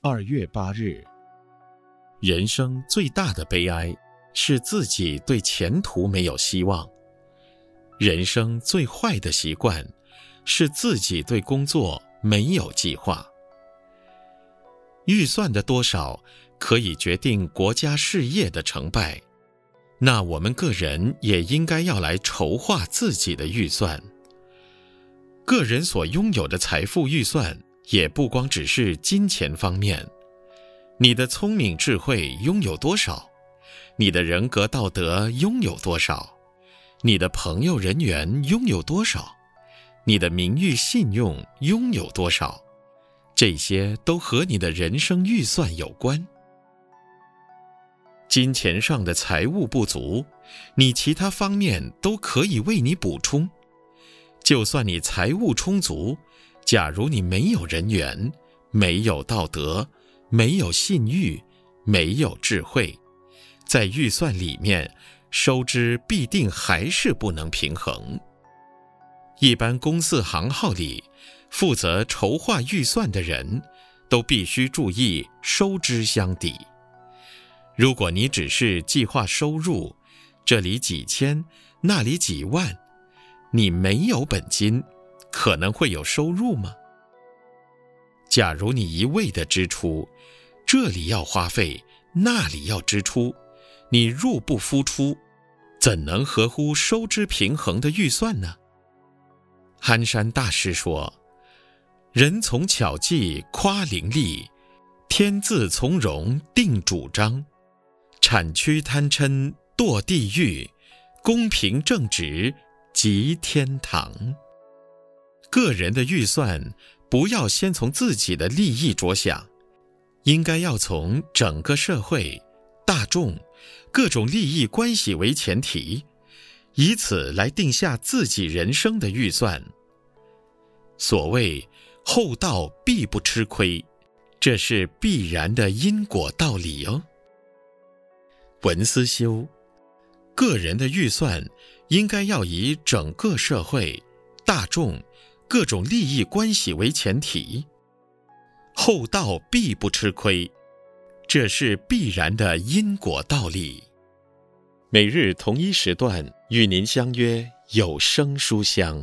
二月八日，人生最大的悲哀是自己对前途没有希望；人生最坏的习惯是自己对工作没有计划。预算的多少可以决定国家事业的成败，那我们个人也应该要来筹划自己的预算。个人所拥有的财富预算。也不光只是金钱方面，你的聪明智慧拥有多少，你的人格道德拥有多少，你的朋友人缘拥有多少，你的名誉信用拥有多少，这些都和你的人生预算有关。金钱上的财务不足，你其他方面都可以为你补充。就算你财务充足。假如你没有人缘，没有道德，没有信誉，没有智慧，在预算里面，收支必定还是不能平衡。一般公司行号里，负责筹划预算的人，都必须注意收支相抵。如果你只是计划收入，这里几千，那里几万，你没有本金。可能会有收入吗？假如你一味的支出，这里要花费，那里要支出，你入不敷出，怎能合乎收支平衡的预算呢？憨山大师说：“人从巧计夸伶俐，天自从容定主张。产区贪嗔堕地狱，公平正直即天堂。”个人的预算不要先从自己的利益着想，应该要从整个社会、大众、各种利益关系为前提，以此来定下自己人生的预算。所谓“厚道必不吃亏”，这是必然的因果道理哦。文思修，个人的预算应该要以整个社会、大众。各种利益关系为前提，厚道必不吃亏，这是必然的因果道理。每日同一时段与您相约有声书香。